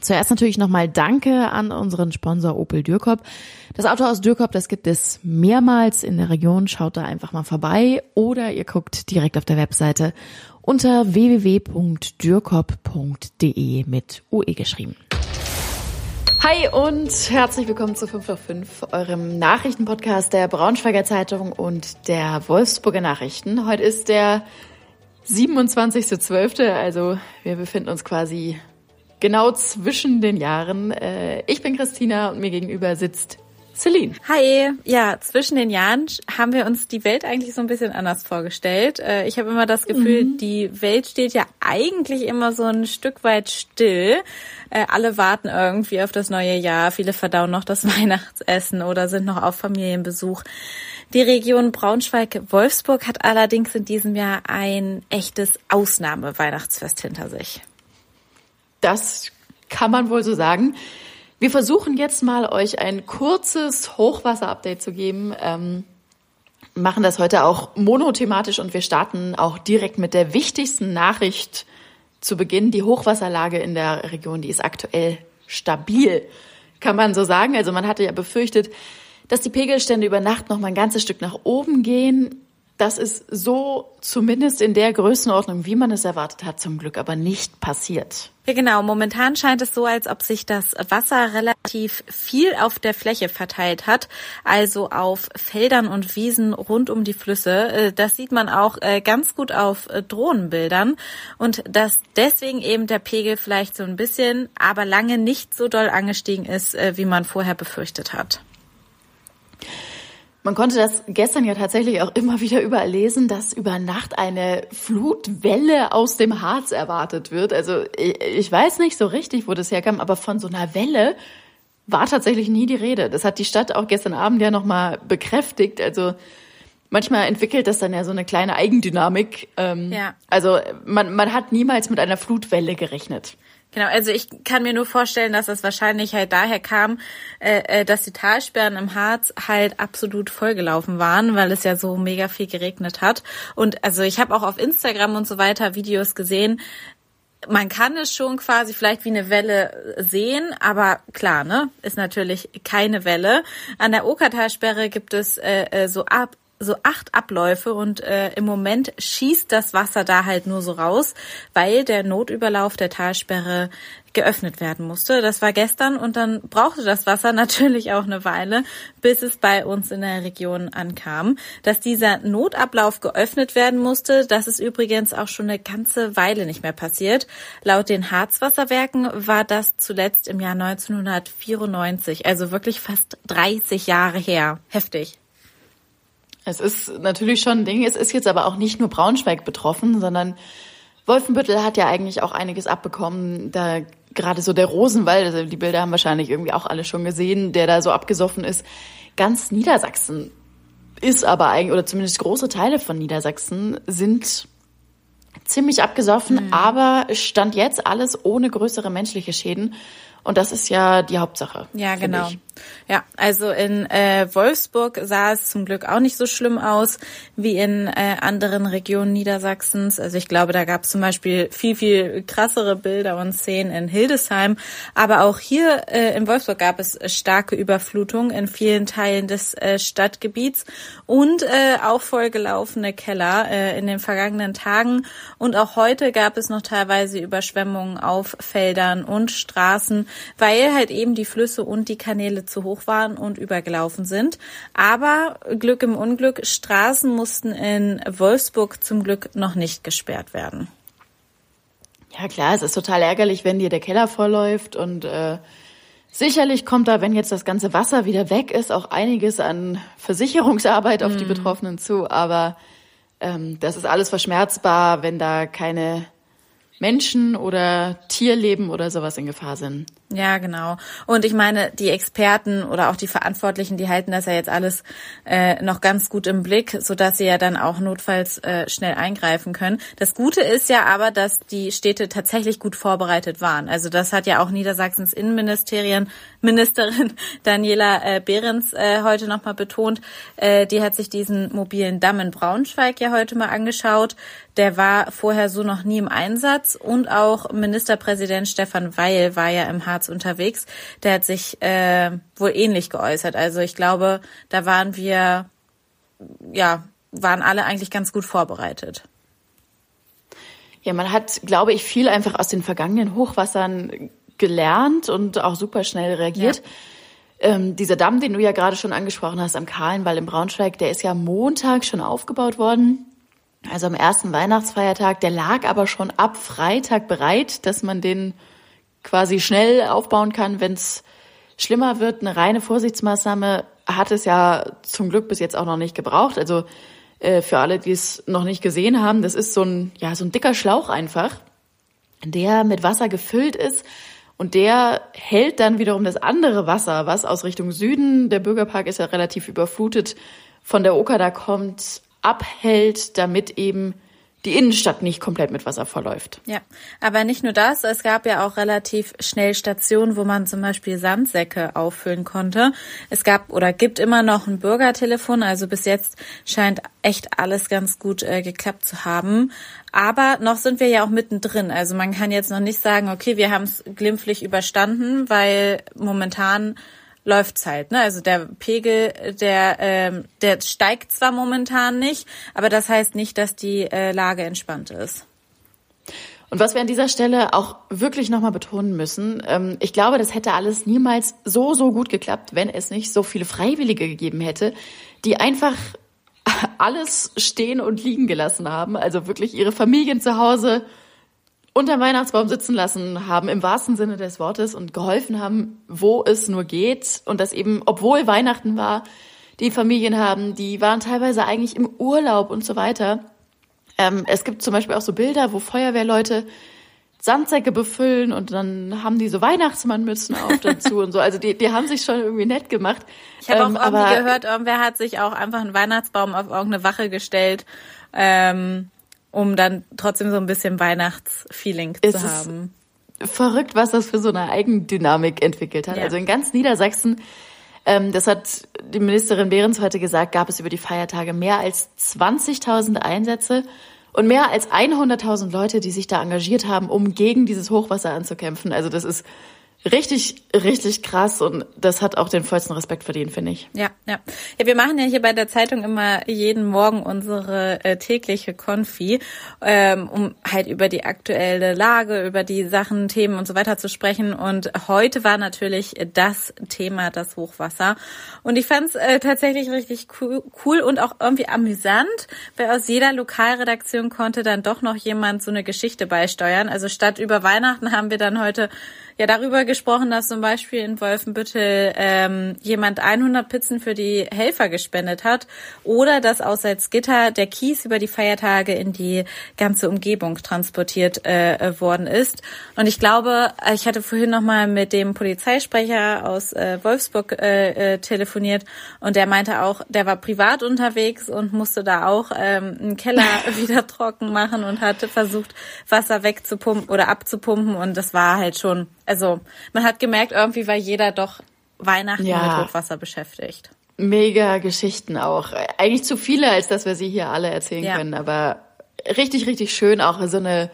Zuerst natürlich nochmal Danke an unseren Sponsor Opel Dürkop. Das Auto aus Dürkop, das gibt es mehrmals in der Region. Schaut da einfach mal vorbei oder ihr guckt direkt auf der Webseite unter www.dürkop.de mit UE geschrieben. Hi und herzlich willkommen zu 5 auf 5, eurem Nachrichtenpodcast der Braunschweiger Zeitung und der Wolfsburger Nachrichten. Heute ist der 27.12., also wir befinden uns quasi genau zwischen den Jahren. Äh, ich bin Christina und mir gegenüber sitzt Celine. Hi, ja, zwischen den Jahren haben wir uns die Welt eigentlich so ein bisschen anders vorgestellt. Äh, ich habe immer das Gefühl, mhm. die Welt steht ja eigentlich immer so ein Stück weit still. Äh, alle warten irgendwie auf das neue Jahr. Viele verdauen noch das Weihnachtsessen oder sind noch auf Familienbesuch. Die Region Braunschweig-Wolfsburg hat allerdings in diesem Jahr ein echtes Ausnahme-Weihnachtsfest hinter sich. Das kann man wohl so sagen. Wir versuchen jetzt mal, euch ein kurzes Hochwasser-Update zu geben. Ähm, machen das heute auch monothematisch und wir starten auch direkt mit der wichtigsten Nachricht zu Beginn. Die Hochwasserlage in der Region, die ist aktuell stabil, kann man so sagen. Also man hatte ja befürchtet, dass die Pegelstände über Nacht noch mal ein ganzes Stück nach oben gehen. Das ist so zumindest in der Größenordnung, wie man es erwartet hat, zum Glück aber nicht passiert. Ja, genau. Momentan scheint es so, als ob sich das Wasser relativ viel auf der Fläche verteilt hat, also auf Feldern und Wiesen rund um die Flüsse. Äh, das sieht man auch äh, ganz gut auf äh, Drohnenbildern und dass deswegen eben der Pegel vielleicht so ein bisschen, aber lange nicht so doll angestiegen ist, wie man vorher befürchtet hat. Man konnte das gestern ja tatsächlich auch immer wieder überall lesen, dass über Nacht eine Flutwelle aus dem Harz erwartet wird. Also ich weiß nicht so richtig, wo das herkam, aber von so einer Welle war tatsächlich nie die Rede. Das hat die Stadt auch gestern Abend ja nochmal bekräftigt. Also manchmal entwickelt das dann ja so eine kleine Eigendynamik. Ähm, ja. Also man, man hat niemals mit einer Flutwelle gerechnet. Genau, also ich kann mir nur vorstellen, dass das wahrscheinlich halt daher kam, äh, äh, dass die Talsperren im Harz halt absolut vollgelaufen waren, weil es ja so mega viel geregnet hat. Und also ich habe auch auf Instagram und so weiter Videos gesehen, man kann es schon quasi vielleicht wie eine Welle sehen, aber klar, ne, ist natürlich keine Welle. An der Okertalsperre gibt es äh, äh so ab so acht Abläufe und äh, im Moment schießt das Wasser da halt nur so raus, weil der Notüberlauf der Talsperre geöffnet werden musste. Das war gestern und dann brauchte das Wasser natürlich auch eine Weile, bis es bei uns in der Region ankam. Dass dieser Notablauf geöffnet werden musste, das ist übrigens auch schon eine ganze Weile nicht mehr passiert. Laut den Harzwasserwerken war das zuletzt im Jahr 1994, also wirklich fast 30 Jahre her. Heftig. Es ist natürlich schon ein Ding. Es ist jetzt aber auch nicht nur Braunschweig betroffen, sondern Wolfenbüttel hat ja eigentlich auch einiges abbekommen. Da gerade so der Rosenwald, also die Bilder haben wahrscheinlich irgendwie auch alle schon gesehen, der da so abgesoffen ist. Ganz Niedersachsen ist aber eigentlich, oder zumindest große Teile von Niedersachsen sind ziemlich abgesoffen, mhm. aber stand jetzt alles ohne größere menschliche Schäden. Und das ist ja die Hauptsache. Ja, genau. Ich. Ja, also in äh, Wolfsburg sah es zum Glück auch nicht so schlimm aus wie in äh, anderen Regionen Niedersachsens. Also ich glaube, da gab es zum Beispiel viel, viel krassere Bilder und Szenen in Hildesheim. Aber auch hier äh, in Wolfsburg gab es starke Überflutungen in vielen Teilen des äh, Stadtgebiets und äh, auch vollgelaufene Keller äh, in den vergangenen Tagen. Und auch heute gab es noch teilweise Überschwemmungen auf Feldern und Straßen weil halt eben die Flüsse und die Kanäle zu hoch waren und übergelaufen sind. Aber Glück im Unglück, Straßen mussten in Wolfsburg zum Glück noch nicht gesperrt werden. Ja klar, es ist total ärgerlich, wenn dir der Keller vollläuft und äh, sicherlich kommt da, wenn jetzt das ganze Wasser wieder weg ist, auch einiges an Versicherungsarbeit auf mm. die mhm. Betroffenen zu. Aber ähm, das ist alles verschmerzbar, wenn da keine Menschen oder Tierleben oder sowas in Gefahr sind. Ja, genau. Und ich meine, die Experten oder auch die Verantwortlichen, die halten das ja jetzt alles äh, noch ganz gut im Blick, so dass sie ja dann auch notfalls äh, schnell eingreifen können. Das Gute ist ja aber, dass die Städte tatsächlich gut vorbereitet waren. Also das hat ja auch Niedersachsens Innenministerien Ministerin Daniela äh, Behrens äh, heute nochmal betont. Äh, die hat sich diesen mobilen Damm in Braunschweig ja heute mal angeschaut. der war vorher so noch nie im Einsatz und auch Ministerpräsident Stefan Weil war ja im Harz unterwegs. Der hat sich äh, wohl ähnlich geäußert. Also ich glaube, da waren wir, ja, waren alle eigentlich ganz gut vorbereitet. Ja, man hat, glaube ich, viel einfach aus den vergangenen Hochwassern gelernt und auch super schnell reagiert. Ja. Ähm, dieser Damm, den du ja gerade schon angesprochen hast am Kahlenwall in Braunschweig, der ist ja Montag schon aufgebaut worden. Also am ersten Weihnachtsfeiertag, der lag aber schon ab Freitag bereit, dass man den quasi schnell aufbauen kann, wenn es schlimmer wird. Eine reine Vorsichtsmaßnahme hat es ja zum Glück bis jetzt auch noch nicht gebraucht. Also äh, für alle, die es noch nicht gesehen haben, das ist so ein, ja, so ein dicker Schlauch einfach, der mit Wasser gefüllt ist und der hält dann wiederum das andere Wasser, was aus Richtung Süden, der Bürgerpark ist ja relativ überflutet, von der Oker da kommt, abhält, damit eben die Innenstadt nicht komplett mit Wasser verläuft. Ja, aber nicht nur das, es gab ja auch relativ schnell Stationen, wo man zum Beispiel Sandsäcke auffüllen konnte. Es gab oder gibt immer noch ein Bürgertelefon, also bis jetzt scheint echt alles ganz gut äh, geklappt zu haben. Aber noch sind wir ja auch mittendrin. Also man kann jetzt noch nicht sagen, okay, wir haben es glimpflich überstanden, weil momentan läuft's halt. Ne? Also der Pegel, der, ähm, der steigt zwar momentan nicht, aber das heißt nicht, dass die äh, Lage entspannt ist. Und was wir an dieser Stelle auch wirklich nochmal betonen müssen, ähm, ich glaube, das hätte alles niemals so, so gut geklappt, wenn es nicht so viele Freiwillige gegeben hätte, die einfach alles stehen und liegen gelassen haben. Also wirklich ihre Familien zu Hause unter Weihnachtsbaum sitzen lassen haben, im wahrsten Sinne des Wortes, und geholfen haben, wo es nur geht. Und das eben, obwohl Weihnachten war, die Familien haben, die waren teilweise eigentlich im Urlaub und so weiter. Ähm, es gibt zum Beispiel auch so Bilder, wo Feuerwehrleute Sandsäcke befüllen und dann haben die so Weihnachtsmannmützen auf dazu und so. Also die, die haben sich schon irgendwie nett gemacht. Ich habe ähm, auch irgendwie gehört, irgendwer hat sich auch einfach einen Weihnachtsbaum auf irgendeine Wache gestellt. Ähm, um dann trotzdem so ein bisschen Weihnachtsfeeling zu haben. Verrückt, was das für so eine Eigendynamik entwickelt hat. Ja. Also in ganz Niedersachsen, ähm, das hat die Ministerin Behrens heute gesagt, gab es über die Feiertage mehr als 20.000 Einsätze und mehr als 100.000 Leute, die sich da engagiert haben, um gegen dieses Hochwasser anzukämpfen. Also das ist richtig, richtig krass und das hat auch den vollsten Respekt verdient, finde ich. Ja, ja. Ja, wir machen ja hier bei der Zeitung immer jeden Morgen unsere äh, tägliche Konfi, ähm, um halt über die aktuelle Lage, über die Sachen, Themen und so weiter zu sprechen. Und heute war natürlich das Thema das Hochwasser. Und ich fand es äh, tatsächlich richtig cool, und auch irgendwie amüsant, weil aus jeder Lokalredaktion konnte dann doch noch jemand so eine Geschichte beisteuern. Also statt über Weihnachten haben wir dann heute ja darüber gesprochen, dass zum Beispiel in Wolfenbüttel ähm, jemand 100 Pizzen für die Helfer gespendet hat oder dass aus Salzgitter der Kies über die Feiertage in die ganze Umgebung transportiert äh, worden ist. Und ich glaube, ich hatte vorhin noch mal mit dem Polizeisprecher aus äh, Wolfsburg äh, äh, telefoniert und der meinte auch, der war privat unterwegs und musste da auch ähm, einen Keller wieder trocken machen und hatte versucht, Wasser wegzupumpen oder abzupumpen und das war halt schon also man hat gemerkt, irgendwie war jeder doch Weihnachten ja. mit Hochwasser beschäftigt. Mega Geschichten auch. Eigentlich zu viele, als dass wir sie hier alle erzählen ja. können, aber richtig, richtig schön auch so eine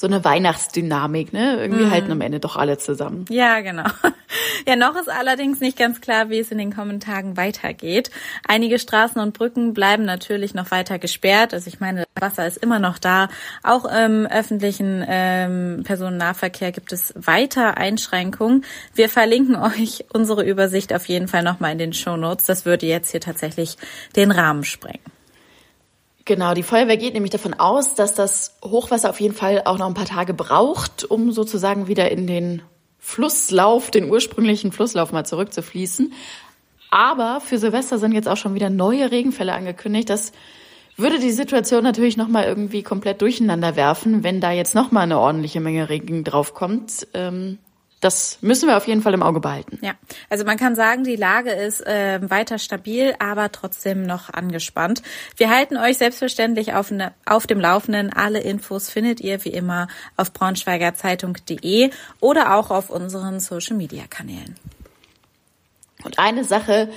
so eine Weihnachtsdynamik, ne? Irgendwie mm. halten am Ende doch alle zusammen. Ja, genau. Ja, noch ist allerdings nicht ganz klar, wie es in den kommenden Tagen weitergeht. Einige Straßen und Brücken bleiben natürlich noch weiter gesperrt. Also ich meine, das Wasser ist immer noch da. Auch im öffentlichen ähm, Personennahverkehr gibt es weiter Einschränkungen. Wir verlinken euch unsere Übersicht auf jeden Fall nochmal in den Show Notes. Das würde jetzt hier tatsächlich den Rahmen sprengen. Genau, die Feuerwehr geht nämlich davon aus, dass das Hochwasser auf jeden Fall auch noch ein paar Tage braucht, um sozusagen wieder in den Flusslauf, den ursprünglichen Flusslauf mal zurückzufließen. Aber für Silvester sind jetzt auch schon wieder neue Regenfälle angekündigt. Das würde die Situation natürlich nochmal irgendwie komplett durcheinander werfen, wenn da jetzt nochmal eine ordentliche Menge Regen draufkommt. Ähm, das müssen wir auf jeden Fall im Auge behalten. Ja, also man kann sagen, die Lage ist äh, weiter stabil, aber trotzdem noch angespannt. Wir halten euch selbstverständlich auf, ne, auf dem Laufenden. Alle Infos findet ihr wie immer auf braunschweigerzeitung.de oder auch auf unseren Social-Media-Kanälen. Und eine Sache,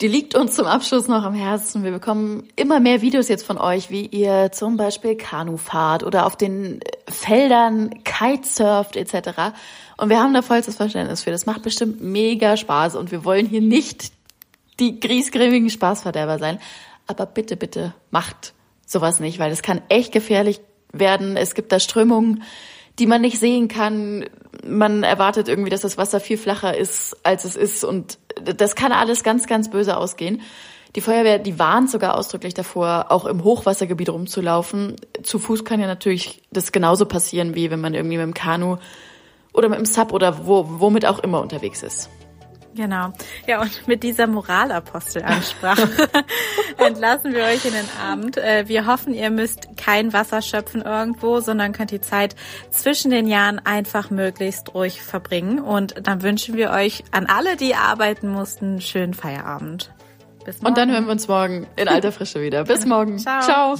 Die liegt uns zum Abschluss noch am Herzen. Wir bekommen immer mehr Videos jetzt von euch, wie ihr zum Beispiel Kanu fahrt oder auf den Feldern Kitesurft etc. Und wir haben da vollstes Verständnis für. Das macht bestimmt mega Spaß und wir wollen hier nicht die griesgrämigen Spaßverderber sein. Aber bitte, bitte macht sowas nicht, weil es kann echt gefährlich werden. Es gibt da Strömungen, die man nicht sehen kann. Man erwartet irgendwie, dass das Wasser viel flacher ist, als es ist. Und das kann alles ganz, ganz böse ausgehen. Die Feuerwehr, die warnt sogar ausdrücklich davor, auch im Hochwassergebiet rumzulaufen. Zu Fuß kann ja natürlich das genauso passieren, wie wenn man irgendwie mit dem Kanu oder mit dem Sub oder wo, womit auch immer unterwegs ist. Genau. Ja, und mit dieser Moralapostelansprache entlassen wir euch in den Abend. Äh, wir hoffen, ihr müsst kein Wasser schöpfen irgendwo, sondern könnt die Zeit zwischen den Jahren einfach möglichst ruhig verbringen. Und dann wünschen wir euch an alle, die arbeiten mussten, einen schönen Feierabend. Bis morgen. Und dann hören wir uns morgen in alter Frische wieder. Bis morgen. Ciao. Ciao.